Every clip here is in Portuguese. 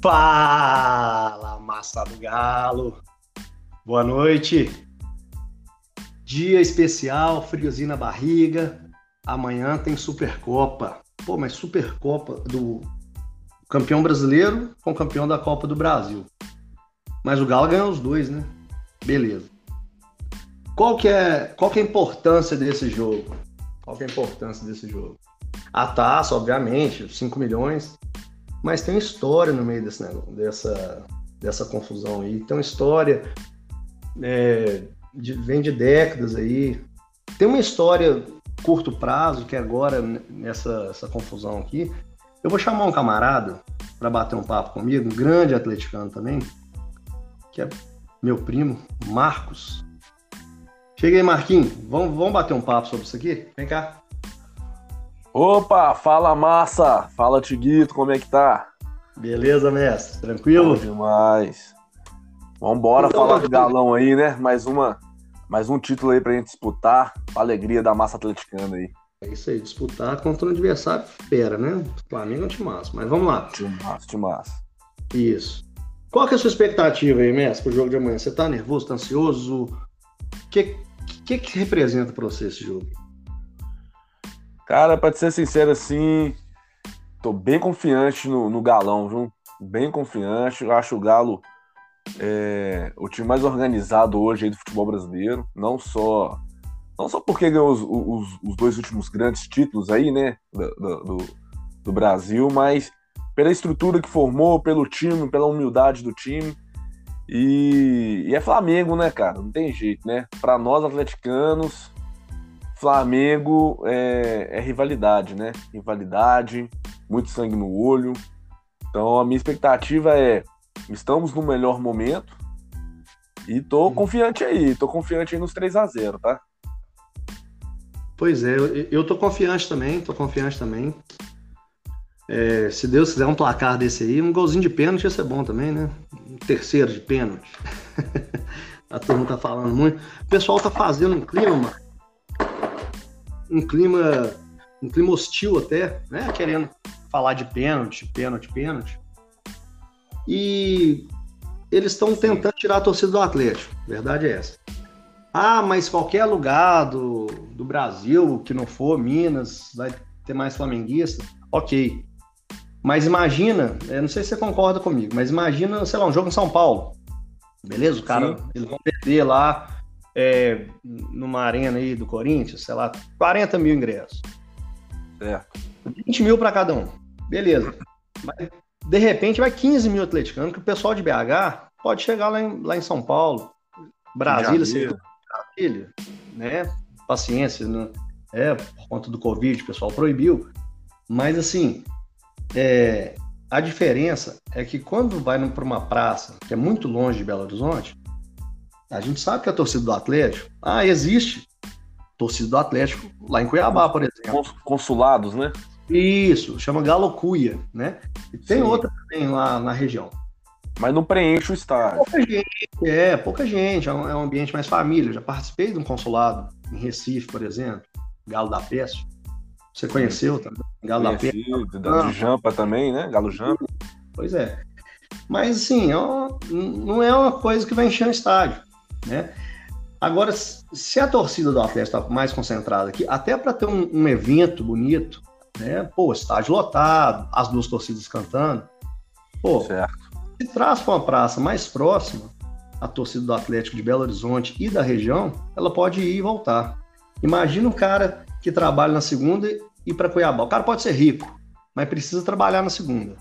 Fala, massa do galo. Boa noite. Dia especial, friozinho na barriga. Amanhã tem Supercopa. Pô, mas Supercopa do campeão brasileiro com campeão da Copa do Brasil. Mas o Galo ganhou os dois, né? Beleza. Qual que é, qual que é a importância desse jogo? Qual que é a importância desse jogo? A taça, obviamente, 5 milhões, mas tem história no meio desse negócio, dessa, dessa confusão aí. Tem uma história, é, de, vem de décadas aí. Tem uma história curto prazo, que agora, nessa essa confusão aqui, eu vou chamar um camarada para bater um papo comigo, um grande atleticano também, que é meu primo, Marcos. Chega aí, Marquinhos. Vamos, vamos bater um papo sobre isso aqui? Vem cá. Opa, fala massa! Fala Tiguito, como é que tá? Beleza, mestre? Tranquilo? Bom demais. Vambora então, falar do galão aí, né? Mais uma, mais um título aí pra gente disputar. A alegria da massa atleticana aí. É isso aí, disputar contra um adversário fera, né? Flamengo é um mas vamos lá. Time massa. Isso. Qual que é a sua expectativa aí, mestre, pro jogo de amanhã? Você tá nervoso, tá ansioso? O que, que que representa pra você esse jogo? Cara, pra te ser sincero assim, tô bem confiante no, no Galão, viu? Bem confiante. Eu acho o Galo é, o time mais organizado hoje aí do futebol brasileiro. Não só não só porque ganhou os, os, os dois últimos grandes títulos aí, né? Do, do, do Brasil, mas pela estrutura que formou, pelo time, pela humildade do time. E, e, é Flamengo, né, cara? Não tem jeito, né? Para nós atleticanos, Flamengo é, é, rivalidade, né? Rivalidade, muito sangue no olho. Então a minha expectativa é: estamos no melhor momento e tô uhum. confiante aí, tô confiante aí nos 3 a 0 tá? Pois é, eu, eu tô confiante também, tô confiante também. É, se Deus quiser um placar desse aí, um golzinho de pênalti ia ser bom também, né? Um terceiro de pênalti. a turma tá falando muito. O pessoal tá fazendo um clima, mano um clima, um clima hostil até, né? Querendo falar de pênalti, pênalti, pênalti. E eles estão tentando tirar a torcida do Atlético. Verdade é essa. Ah, mas qualquer lugar do, do Brasil que não for Minas vai ter mais flamenguista. Ok. Mas imagina, eu não sei se você concorda comigo, mas imagina, sei lá, um jogo em São Paulo. Beleza? O cara, Sim. eles vão perder lá é, numa arena aí do Corinthians, sei lá, 40 mil ingressos. É. 20 mil para cada um. Beleza. Mas, de repente vai 15 mil atleticanos, que o pessoal de BH pode chegar lá em, lá em São Paulo, Brasília, sei, Brasília, né? Paciência, né? É, por conta do Covid, o pessoal proibiu. Mas assim, é, a diferença é que quando vai para uma praça que é muito longe de Belo Horizonte, a gente sabe que a torcida do Atlético, ah, existe torcida do Atlético lá em Cuiabá, por exemplo. Consulados, né? Isso, chama Galocuia, né? E tem Sim. outra também lá na região. Mas não preenche o estádio. Pouca gente, é, pouca gente, é um, é um ambiente mais família. Eu já participei de um consulado em Recife, por exemplo, Galo da Peste. Você conheceu também? Galo Conheci, da Peste. Da, de Jampa também, né? Galo Jampa. Pois é. Mas, assim, é uma, não é uma coisa que vai encher o estádio. Né? Agora, se a torcida do Atlético está mais concentrada aqui, até para ter um, um, evento bonito, né? Pô, estádio lotado, as duas torcidas cantando. Pô, certo. se traz para uma praça mais próxima, a torcida do Atlético de Belo Horizonte e da região, ela pode ir e voltar. Imagina um cara que trabalha na segunda e ir para Cuiabá. O cara pode ser rico, mas precisa trabalhar na segunda.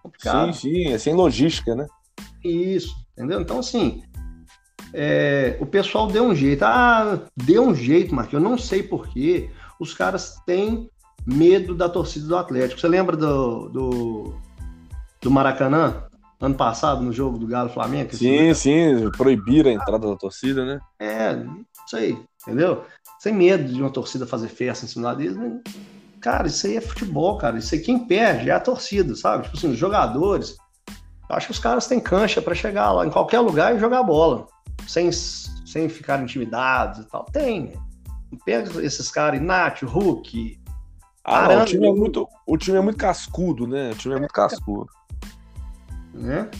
Complicado. Sim, sim, é sem logística, né? Isso, entendeu? Então, assim, é, o pessoal deu um jeito. Ah, deu um jeito, Marquinhos. Eu não sei porquê. Os caras têm medo da torcida do Atlético. Você lembra do, do, do Maracanã? Ano passado, no jogo do Galo Flamengo? Sim, sim, proibiram a entrada da torcida, né? É, isso aí, entendeu? Sem medo de uma torcida fazer festa em cima deles. Né? Cara, isso aí é futebol, cara. Isso aí quem perde é a torcida, sabe? Tipo assim, os jogadores. Acho que os caras têm cancha para chegar lá em qualquer lugar e jogar bola sem, sem ficar intimidados e tal. Tem. Pega esses caras, Nath, Hulk. Ah, não, o, time é muito, o time é muito cascudo, né? O time é muito cascudo. Né?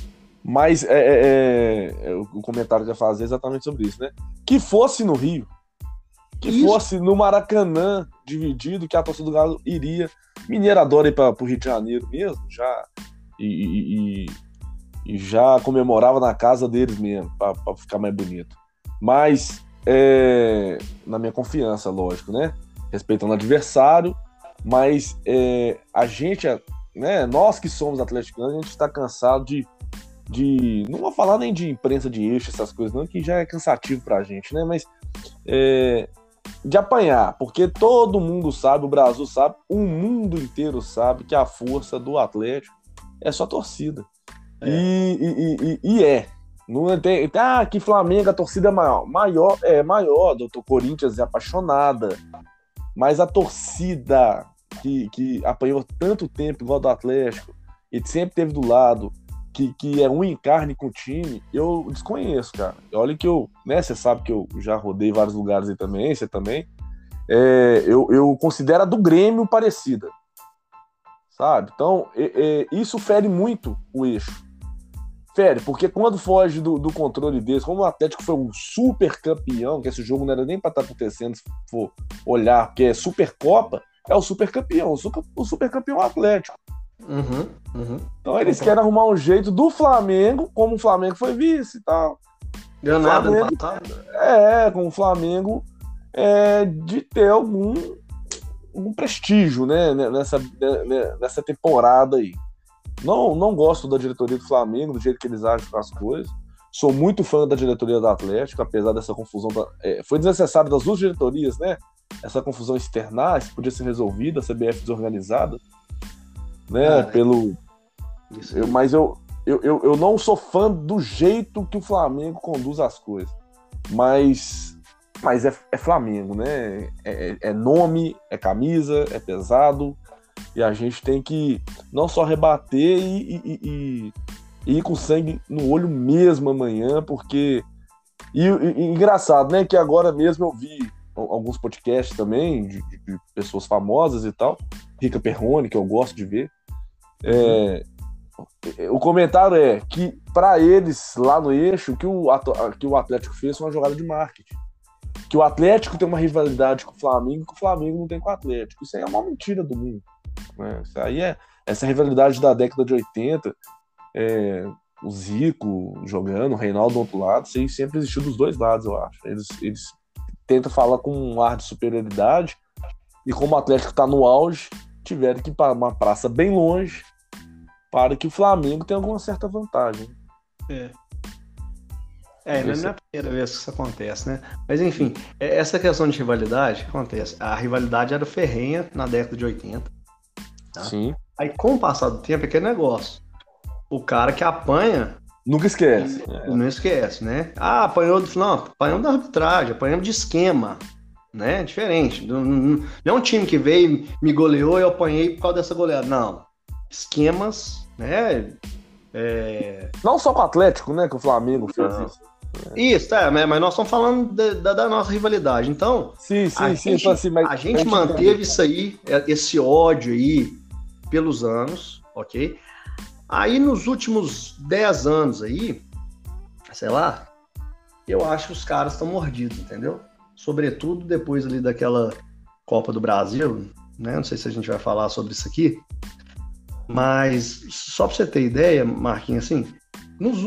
Mas é, é, é, o comentário que eu ia fazer é exatamente sobre isso, né? Que fosse no Rio, que isso. fosse no Maracanã dividido, que a torcida do Galo iria. Mineiro adora ir para o Rio de Janeiro mesmo, já. E, e, e já comemorava na casa deles mesmo, para ficar mais bonito. Mas, é, na minha confiança, lógico, né? Respeitando o adversário, mas é, a gente, né, nós que somos atleticanos, a gente está cansado de de. Não vou falar nem de imprensa de eixo, essas coisas, não, que já é cansativo pra gente, né? Mas é, de apanhar, porque todo mundo sabe, o Brasil sabe, o mundo inteiro sabe que a força do Atlético é só torcida. É. E, e, e, e, é. Não tem, ah, que Flamengo, a torcida é maior. Maior, é maior, doutor Corinthians é apaixonada. Mas a torcida que, que apanhou tanto tempo igual do Atlético e sempre teve do lado, que, que é um encarne com o time, eu desconheço, cara. Olha que eu, né, você sabe que eu já rodei vários lugares aí também, você também. É, eu, eu considero a do Grêmio parecida, sabe? Então, é, é, isso fere muito o eixo. Fere, porque quando foge do, do controle desse, como o Atlético foi um super campeão, que esse jogo não era nem para estar tá acontecendo, se for olhar, porque é Supercopa, é o super campeão, o super, o super campeão Atlético. Uhum, uhum. Então eles querem arrumar um jeito do Flamengo, como o Flamengo foi vice e tal. Deu nada É, com o Flamengo é, de ter algum, algum prestígio, né, nessa, nessa temporada aí. Não, não gosto da diretoria do Flamengo, do jeito que eles agem com as coisas. Sou muito fã da diretoria do Atlético, apesar dessa confusão. Da, é, foi desnecessário das duas diretorias, né? Essa confusão externar, isso podia ser resolvida, a CBF desorganizada né? pelo. Eu, mas eu, eu, eu, eu não sou fã do jeito que o Flamengo conduz as coisas. Mas, mas é, é Flamengo, né? É, é, é nome, é camisa, é pesado. E a gente tem que não só rebater e, e, e, e ir com sangue no olho mesmo amanhã, porque. E, engraçado, né? Que agora mesmo eu vi alguns podcasts também de, de, pessoas famosas e tal. Rica Perrone, que eu gosto de ver. É, o comentário é que, para eles, lá no eixo, que o, que o Atlético fez foi uma jogada de marketing. Que o Atlético tem uma rivalidade com o Flamengo que o Flamengo não tem com o Atlético. Isso aí é uma mentira do mundo. Né? Aí é essa rivalidade da década de 80. É, o Zico jogando, o Reinaldo do outro lado, isso aí sempre existiu dos dois lados, eu acho. Eles, eles tentam falar com um ar de superioridade e como o Atlético está no auge, tiveram que ir para uma praça bem longe para que o Flamengo tenha alguma certa vantagem. É. É, não é a primeira vez que isso acontece, né? Mas enfim, é, essa questão de rivalidade acontece. A rivalidade era ferrenha na década de 80. Tá? Sim. Aí, com o passar do tempo, é aquele negócio. O cara que apanha. Nunca esquece. É. Não esquece, né? Ah, apanhou do. Não, apanhamos da arbitragem, apanhamos de esquema. Né? Diferente. Não, não é um time que veio, me goleou e eu apanhei por causa dessa goleada. Não. Esquemas né? É... Não só com o Atlético, né? Que o Flamengo fez Não. isso. Isso, tá, mas nós estamos falando de, da, da, nossa rivalidade. Então, sim, sim, a sim, gente, assim, mas a gente manteve isso aí, é, esse ódio aí, pelos anos, ok? Aí nos últimos 10 anos aí, sei lá, eu acho que os caras estão mordidos, entendeu? Sobretudo depois ali daquela Copa do Brasil, né? Não sei se a gente vai falar sobre isso aqui, mas, só para você ter ideia, Marquinhos, assim, nos,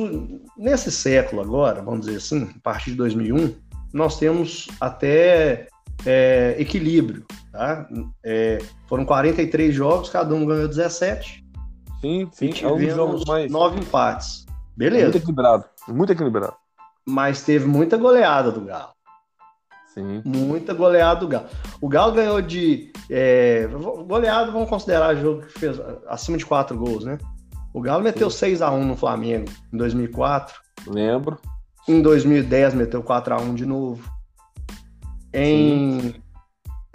nesse século agora, vamos dizer assim, a partir de 2001, nós temos até é, equilíbrio. Tá? É, foram 43 jogos, cada um ganhou 17. Sim, sim, é um jogos mais. Nove empates. Beleza. Muito equilibrado, muito equilibrado. Mas teve muita goleada do Galo. Sim. Muita goleada do Galo. O Galo ganhou de. É, goleado, vamos considerar jogo que fez acima de 4 gols, né? O Galo meteu 6 x 1 no Flamengo em 2004. Lembro. Em 2010 meteu 4 x 1 de novo. Em,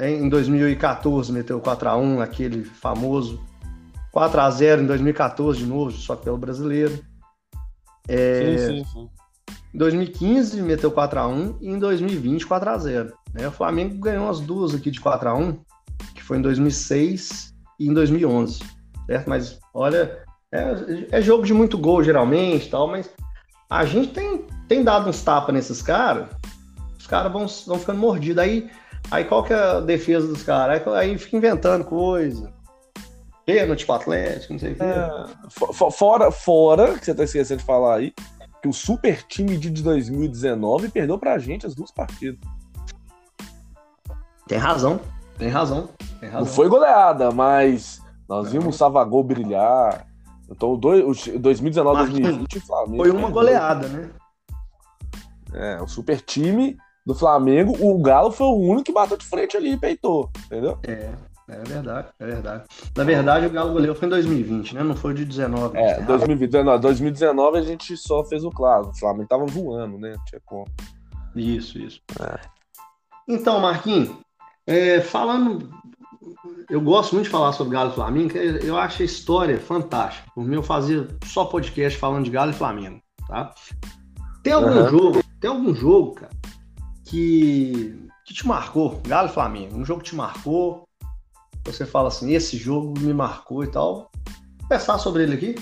em 2014 meteu 4 x 1 aquele famoso. 4 x 0 em 2014 de novo, só pelo brasileiro. É, sim, sim, sim. Em 2015 meteu 4x1 e em 2020 4x0. Né? O Flamengo ganhou as duas aqui de 4x1, que foi em 2006 e em 2011. Certo? Mas olha, É, é jogo de muito gol, geralmente, tal, mas a gente tem, tem dado uns tapas nesses caras, caras vão, vão ficando mordidos. Aí, aí qual que é a defesa dos caras? Aí, aí fica inventando coisa. Pênalti pro Atlético, não sei o quê. É, fora, fora, que você tá esquecendo de falar aí, que o super time de 2019 perdeu pra gente as duas partidas. Tem razão, tem razão. Tem razão. Não foi goleada, mas nós vimos o Savagol brilhar. Então, o 2019, 2020, Flamengo. Foi uma goleada, né? É, o super time do Flamengo, o Galo foi o único que bateu de frente ali e peitou, entendeu? É, é verdade, é verdade. Na verdade, o Galo goleou foi em 2020, né? Não foi de 19. É, 2019, 2019 a gente só fez o claro. O Flamengo tava voando, né? Tinha como. Isso, isso. É. Então, Marquinhos, é, falando eu gosto muito de falar sobre Galo e Flamengo, eu acho a história fantástica. Por mim, eu fazia só podcast falando de Galo e Flamengo, tá? Tem algum uhum. jogo, tem algum jogo, cara, que, que te marcou, Galo e Flamengo? Um jogo que te marcou, você fala assim, esse jogo me marcou e tal. Vou pensar sobre ele aqui?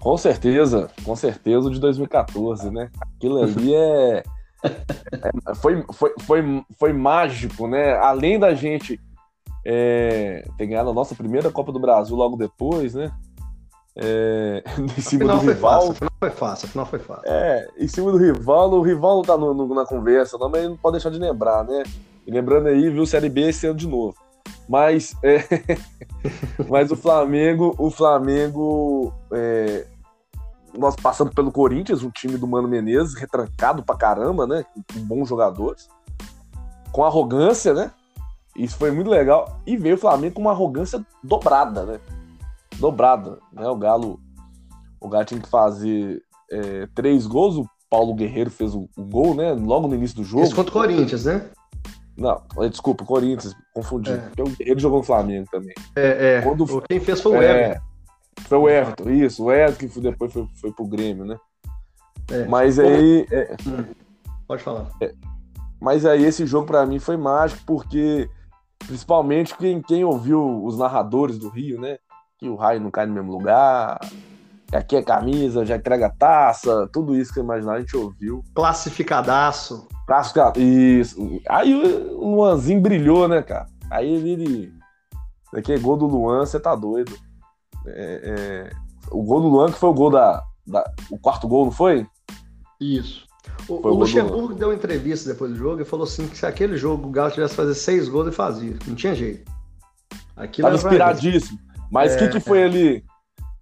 Com certeza, com certeza o de 2014, né? Aquilo ali é, é, foi, foi, foi, foi mágico, né? Além da gente é, ter ganhado a nossa primeira Copa do Brasil logo depois, né? É, em cima do rival. Fácil, foi fácil, afinal foi fácil. É, em cima do rival, o rival não tá no, no, na conversa, não, mas não pode deixar de lembrar, né? E lembrando aí, viu, Série B esse ano de novo. Mas, é, mas o Flamengo, o Flamengo, é, nós passando pelo Corinthians, um time do Mano Menezes, retrancado pra caramba, né? Com bons jogadores, com arrogância, né? Isso foi muito legal. E veio o Flamengo com uma arrogância dobrada, né? Dobrada, né? O Galo, o Galo tinha que fazer é, três gols. O Paulo Guerreiro fez o, o, gol, né? Logo no início do jogo. Isso contra o Corinthians, né? Não, é, desculpa, o Corinthians, confundi. É. Porque o Guerreiro jogou no Flamengo também. É, é. Quando, Quem fez foi o é, Everton. Foi o Everton, isso. O Everton que depois foi, foi pro Grêmio, né? É. Mas aí. É, hum, pode falar. É, mas aí esse jogo para mim foi mágico porque Principalmente quem, quem ouviu os narradores do Rio, né? Que o raio não cai no mesmo lugar, que aqui é camisa, já entrega taça, tudo isso que eu imaginar, a gente ouviu. Classificadaço. Classificado. Isso. Aí o Luanzinho brilhou, né, cara? Aí ele. Daqui é gol do Luan, você tá doido. É, é... O gol do Luan, que foi o gol da, da. O quarto gol, não foi? Isso. O, o Luxemburgo deu entrevista depois do jogo e falou assim que se aquele jogo o Galo tivesse fazer seis gols, ele fazia. Não tinha jeito. Aquilo Tava inspiradíssimo. Mas o é, que, que foi é. ali?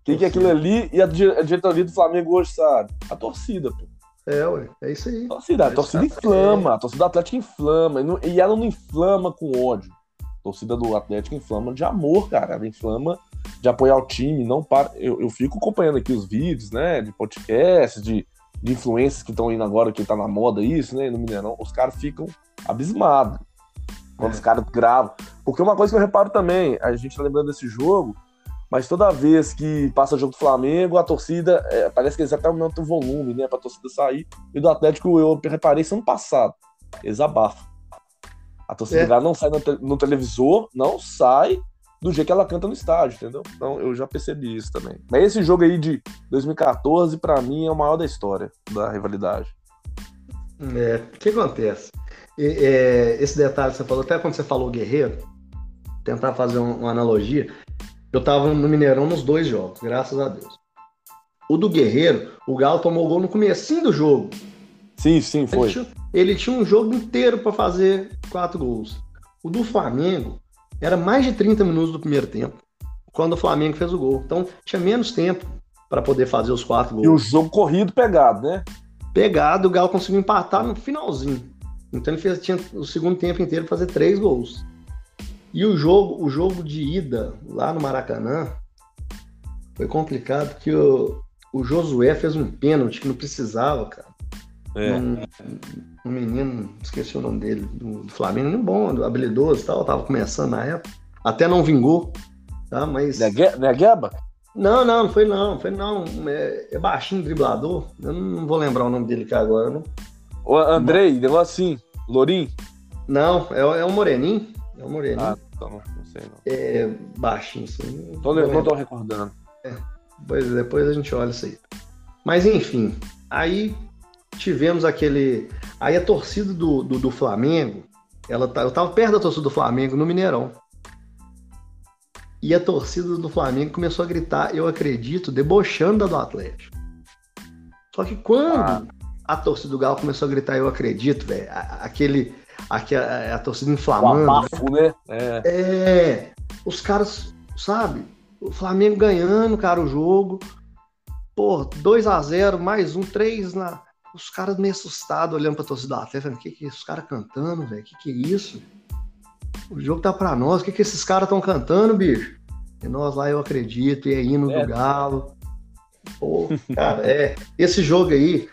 Quem que é aquilo ali e a diretoria do Flamengo hoje sabe? A torcida, pô. É, ué, é isso aí. Torcida, a torcida inflama, a torcida do Atlético inflama. E ela não inflama com ódio. A torcida do Atlético inflama de amor, cara. Ela inflama de apoiar o time, não para. Eu, eu fico acompanhando aqui os vídeos, né? De podcast, de de influências que estão indo agora, que tá na moda isso, né? No Mineirão, os caras ficam abismados quando é. os caras gravam. Porque uma coisa que eu reparo também, a gente tá lembrando desse jogo, mas toda vez que passa o jogo do Flamengo, a torcida, é, parece que eles até aumentam o volume, né? Pra torcida sair. E do Atlético eu reparei isso ano passado. Eles abafam. A torcida é. não sai no, te no televisor, não sai do jeito que ela canta no estádio, entendeu? Então eu já percebi isso também. Mas esse jogo aí de 2014, para mim, é o maior da história da rivalidade. É, o que acontece? E, é, esse detalhe que você falou, até quando você falou Guerreiro, tentar fazer uma analogia, eu tava no Mineirão nos dois jogos, graças a Deus. O do Guerreiro, o Galo tomou o gol no comecinho do jogo. Sim, sim, foi. Ele tinha, ele tinha um jogo inteiro para fazer quatro gols. O do Flamengo, era mais de 30 minutos do primeiro tempo, quando o Flamengo fez o gol. Então tinha menos tempo para poder fazer os quatro gols. E o jogo corrido pegado, né? Pegado, o Galo conseguiu empatar no finalzinho. Então ele fez, tinha o segundo tempo inteiro fazer três gols. E o jogo, o jogo de ida lá no Maracanã foi complicado porque o, o Josué fez um pênalti que não precisava, cara. É. Um, um, menino, esqueci o nome dele, do, do Flamengo, um bom, habilidoso e tal, tava começando na época. Até não vingou, tá? Mas. Não é Gueba? Não, não, não foi não, foi não. É, é baixinho, driblador. Eu não vou lembrar o nome dele aqui agora, né? O Andrei, Mas... negócio assim, Lorim? Não, é, é o Moreninho. É o Moreninho. Ah, então não, não sei não. É baixinho, assim. Tô, não, não tô recordando. É, depois, depois a gente olha isso aí. Mas enfim, aí tivemos aquele. Aí a torcida do, do, do Flamengo, ela tá, eu tava perto da torcida do Flamengo no Mineirão. E a torcida do Flamengo começou a gritar, eu acredito, debochando do Atlético. Só que quando ah. a torcida do Galo começou a gritar, eu acredito, velho, aquele, aquele, a, a torcida inflamando. O abafo, né? É. é. Os caras, sabe? O Flamengo ganhando, cara, o jogo. Pô, 2 a 0 mais um, 3 na. Os caras meio assustados olhando pra torcida do Atlético, o que que é isso? Os caras cantando, velho, o que que é isso? O jogo tá pra nós, o que que esses caras estão cantando, bicho? E nós lá, eu acredito, e é hino é. do Galo. Pô, cara, é. Esse jogo aí,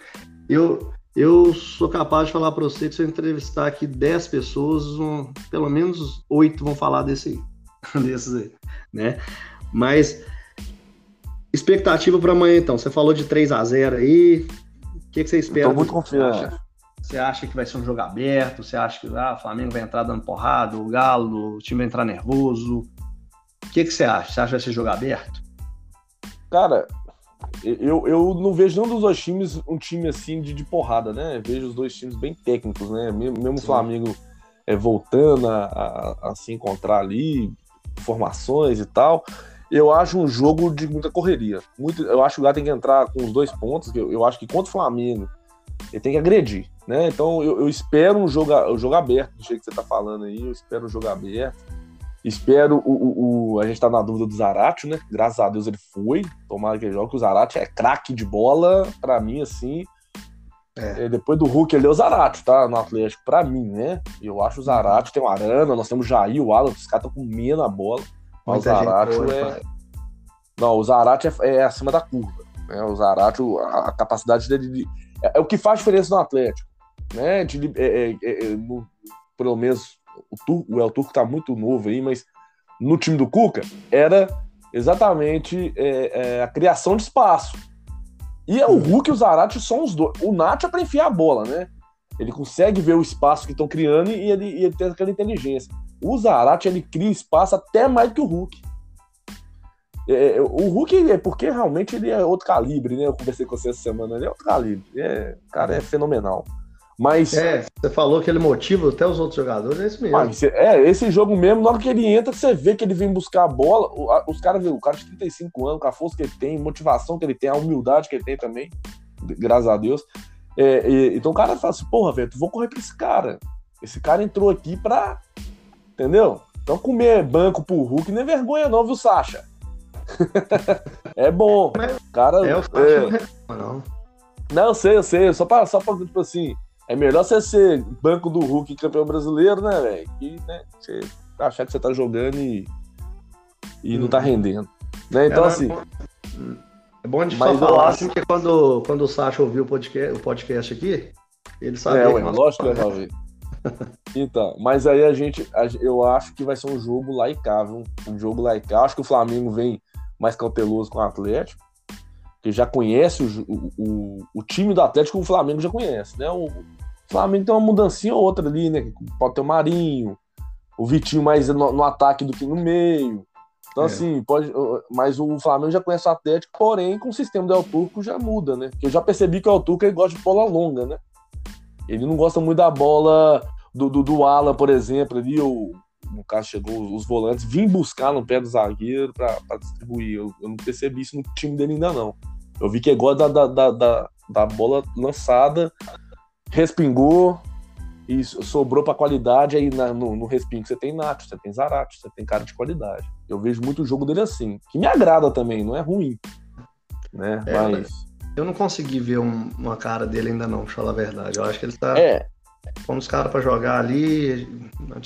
eu, eu sou capaz de falar para você que se eu entrevistar aqui 10 pessoas, um, pelo menos 8 vão falar desse aí. desses aí, né? Mas expectativa para amanhã então. Você falou de 3 a 0 aí. O que, que você espera? Estou muito confiante. Você acha que vai ser um jogo aberto? Você acha que ah, o Flamengo vai entrar dando porrada, o Galo, o time vai entrar nervoso? O que, que você acha? Você acha que vai ser jogo aberto? Cara, eu, eu não vejo nenhum dos dois times um time assim de, de porrada, né? vejo os dois times bem técnicos, né? Mesmo o Flamengo é, voltando a, a, a, se encontrar ali, formações e tal. Eu acho um jogo de muita correria. Muito, eu acho que o Galo tem que entrar com os dois pontos. Eu, eu acho que contra o Flamengo ele tem que agredir, né? Então eu, eu espero um jogo, um jogo aberto, do jeito que você tá falando aí. Eu espero um jogo aberto. Espero o, o, o, A gente tá na dúvida do Zarate, né? Graças a Deus ele foi. Tomara que ele jogue. O Zarate é craque de bola, para mim, assim. É. é. Depois do Hulk ele é o Zarate, tá? No Atlético, pra mim, né? Eu acho o Zarate, tem o Arana, nós temos o Jair, o Alan, os caras estão com meia na bola. Mas Muita o Zarate é. Não, o Zarate é, é, acima da curva. Né? O Zarate, a, a capacidade dele. De... É, é, o que faz diferença no Atlético. Né? De, é, é, é, no, pelo menos o, Tur, o El Turco tá muito novo aí, mas no time do Cuca era exatamente é, é, a criação de espaço. E é o Hulk e o Zarate são os dois. O Nath é para enfiar a bola, né? Ele consegue ver o espaço que estão criando e ele, e ele tem aquela inteligência. O Zarate ele cria espaço até mais que o Hulk. É, é, o Hulk é porque realmente ele é outro calibre, né? Eu conversei com você essa semana, ele é outro calibre. É, o cara é fenomenal. Mas. É, você falou que ele motiva até os outros jogadores, é isso mesmo. Mas, é, esse jogo mesmo, na hora que ele entra, você vê que ele vem buscar a bola. Os caras o cara de 35 anos, com a força que ele tem, motivação que ele tem, a humildade que ele tem também, graças a Deus. É, e, então o cara fala assim, porra, velho, tu vou correr pra esse cara. Esse cara entrou aqui pra. Entendeu? Então comer banco pro Hulk não é vergonha, não, viu, Sasha? é bom. Cara, é, o é... não. Não, eu sei, eu sei. Só pra, só pra, tipo assim, é melhor você ser banco do Hulk campeão brasileiro, né, velho? Que né, você achar que você tá jogando e, e hum. não tá uhum. rendendo. Né? Então, é, assim. É bom a gente só falar, acho... porque quando, quando o Sacha ouviu o podcast, o podcast aqui, ele sabe. É, ué, lógico que vai ouvir. Então, mas aí a gente, eu acho que vai ser um jogo laicável, um jogo laicável. Acho que o Flamengo vem mais cauteloso com o Atlético que já conhece o, o, o, time do Atlético, o Flamengo já conhece, né? O Flamengo tem uma mudancinha ou outra ali, né? Pode ter o Marinho, o Vitinho mais no, no ataque do que no meio. Então, é. assim, pode. Mas o Flamengo já conhece o Atlético, porém, com o sistema do El Turco já muda, né? Porque eu já percebi que o El Turco ele gosta de bola longa, né? Ele não gosta muito da bola do, do, do Alan, por exemplo, ali, ou no caso chegou os volantes, vim buscar no pé do zagueiro para distribuir. Eu, eu, não percebi isso no time dele ainda não. Eu vi que é igual da, da, da, da, da bola lançada, respingou e sobrou para qualidade aí na, no, no respingo. Você tem Nacho, você tem Zarate, você tem cara de qualidade. Eu vejo muito o jogo dele assim, que me agrada também, não é ruim. Né? É, Mas... Eu não consegui ver um, uma cara dele ainda não, pra falar a verdade. Eu acho que ele tá. É, com os caras para jogar ali,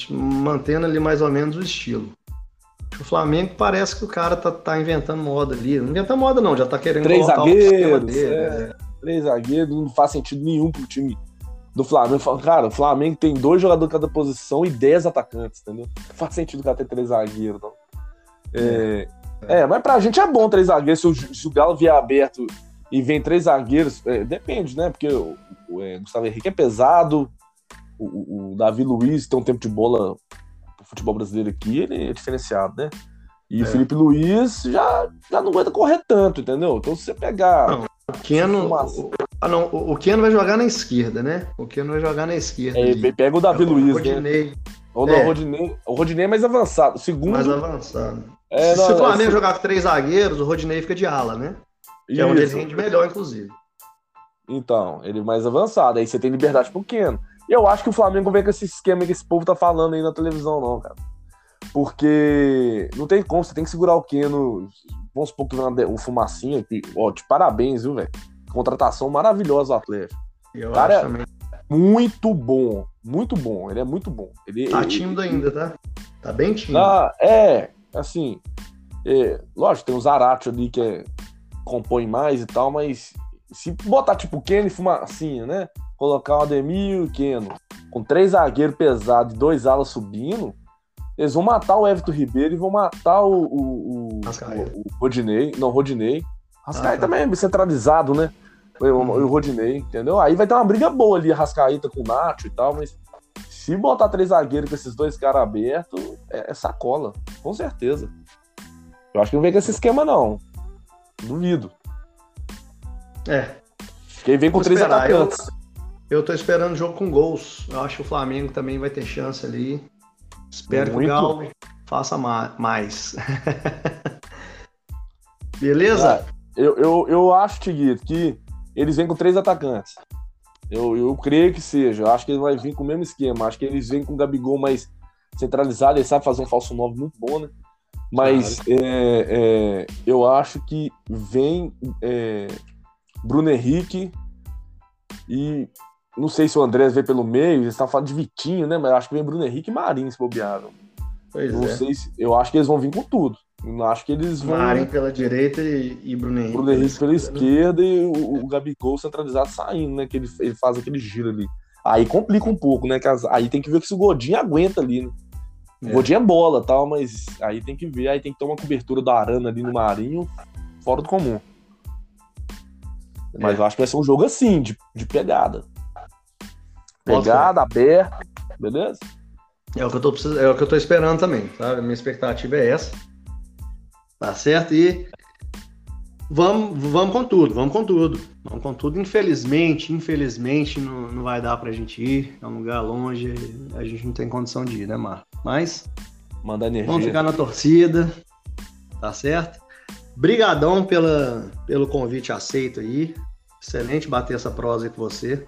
mantendo ali mais ou menos o estilo. O Flamengo parece que o cara tá, tá inventando moda ali. Não inventa moda, não, já tá querendo Três zagueiros, dele, é. Né? Três zagueiros, não faz sentido nenhum pro time do Flamengo. Cara, o Flamengo tem dois jogadores em cada posição e dez atacantes, entendeu? Não faz sentido o cara ter três zagueiros, não. É, é. é, mas pra gente é bom três zagueiros. Se o, se o Galo vier aberto e vem três zagueiros, é, depende, né? Porque o, o é, Gustavo Henrique é pesado, o, o, Davi Luiz tem um tempo de bola pro futebol brasileiro aqui, ele é diferenciado, né? E é. Felipe Luiz já, já não aguenta correr tanto, entendeu? Então se você pegar. Não, o Keno. O, ah, não, o, o Keno vai jogar na esquerda, né? O Keno vai jogar na esquerda. É, pega o Davi é, Luiz, o né? Rodinei. né? Ou não, é. o, Rodinei, o Rodinei é mais avançado. O segundo. Mais avançado. É, se, não, se o Flamengo é, jogar com três zagueiros, o Rodinei fica de ala, né? Que Isso. é onde ele rende melhor, inclusive. Então, ele é mais avançado. Aí você tem liberdade pro Keno. E eu acho que o Flamengo vem com esse esquema que esse povo tá falando aí na televisão, não, cara. Porque não tem como, você tem que segurar o Keno. Vamos supor que vem um fumacinha. Que, ó, de parabéns, viu, velho? Contratação maravilhosa do Atlético. Eu cara, acho também. muito bom. Muito bom. Ele é muito bom. Ele, tá tímido ainda, tá? Tá bem tímido. Ah, é, assim. É, lógico, tem o Zarate ali que é, compõe mais e tal, mas se botar tipo Keno e fumacinha, né? Colocar o Ademir e o Keno com três zagueiros pesados e dois alas subindo, eles vão matar o Everton Ribeiro e vão matar o, o, o, o Rodinei. Não, Rodinei. Rascaeta ah, tá. também é centralizado, né? O, uhum. o Rodinei, entendeu? Aí vai ter uma briga boa ali, a Rascaeta com o Nacho e tal, mas se botar três zagueiros com esses dois caras abertos, é, é, sacola, com certeza. Eu acho que não vem com esse esquema, não. Duvido. É. Quem vem com Vou três atacantes. Eu, eu tô esperando o jogo com gols. Eu acho que o Flamengo também vai ter chance ali. Espero Muito. que o Galo faça mais. Beleza? eu, eu, eu acho, Tiguito, que eles vêm com três atacantes. Eu, eu creio que seja. Eu acho que ele vai vir com o mesmo esquema. Acho que eles vêm com o Gabigol mais centralizado. Ele sabe fazer um falso 9 muito bom, né? Mas claro. é, é, eu acho que vem é, Bruno Henrique e não sei se o Andrés veio pelo meio, eles estavam falando de Vitinho, né? Mas acho que vem Bruno Henrique e Marinho se bobearam. Pois não é. sei se. Eu acho que eles vão vir com tudo. Eu acho que eles vão. Marinho pela direita e, e Bruno Henrique. Bruno Henrique pela esquerda, e o, o Gabigol centralizado saindo, né? Que ele, ele faz aquele giro ali. Aí complica um pouco, né? As, aí tem que ver se o Godinho aguenta ali, né? O é. Godinho é bola tal, mas aí tem que ver, aí tem que ter uma cobertura da Arana ali no Marinho, fora do comum. Mas é. eu acho que vai ser um jogo assim, de, de pegada. Pegada, aberta, beleza? É o, que eu tô precis... é o que eu tô esperando também, sabe? A minha expectativa é essa. Tá certo? E vamos, vamos com tudo, vamos com tudo. Vamos com tudo. Infelizmente, infelizmente, não, não vai dar pra gente ir. É um lugar longe, a gente não tem condição de ir, né, Mar? Mas. Manda energia. Vamos ficar na torcida, tá certo? Brigadão pela, pelo convite aceito aí. Excelente bater essa prosa aí com você.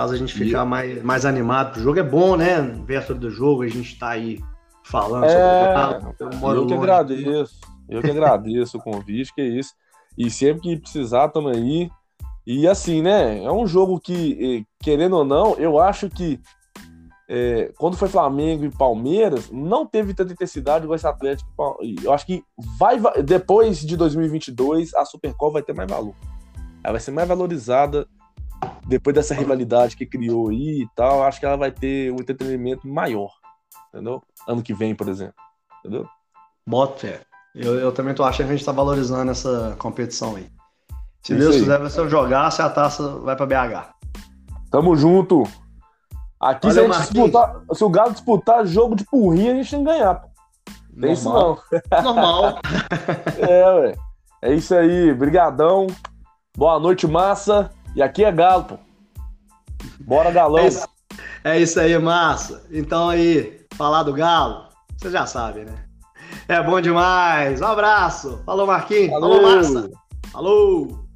Faz a gente ficar mais, mais animado. O jogo é bom, né? Véspera do jogo, a gente tá aí falando é, sobre o Eu, eu que agradeço. Eu que agradeço o convite, que é isso. E sempre que precisar, tamo aí. E assim, né? É um jogo que, eh, querendo ou não, eu acho que é, quando foi Flamengo e Palmeiras, não teve tanta intensidade igual esse Atlético. Eu acho que vai, depois de 2022, a Supercopa vai ter mais valor. Ela vai ser mais valorizada depois dessa rivalidade que criou aí e tal. Acho que ela vai ter um entretenimento maior, entendeu? Ano que vem, por exemplo, entendeu? Bota fé. Eu, eu também tô achando que a gente tá valorizando essa competição aí. Se Deus quiser, vai ser se a taça vai pra BH. Tamo junto. Aqui, Olha, se, a gente disputar, se o Galo disputar jogo de porrinha, a gente tem que ganhar. Pô. Tem isso não. Normal. é, ué. É isso aí. Brigadão. Boa noite, massa. E aqui é Galo, pô. Bora, Galão. É isso, é isso aí, massa. Então aí, falar do Galo, você já sabe, né? É bom demais. Um abraço. Falou, Marquinhos. Falou, Falou massa. Falou.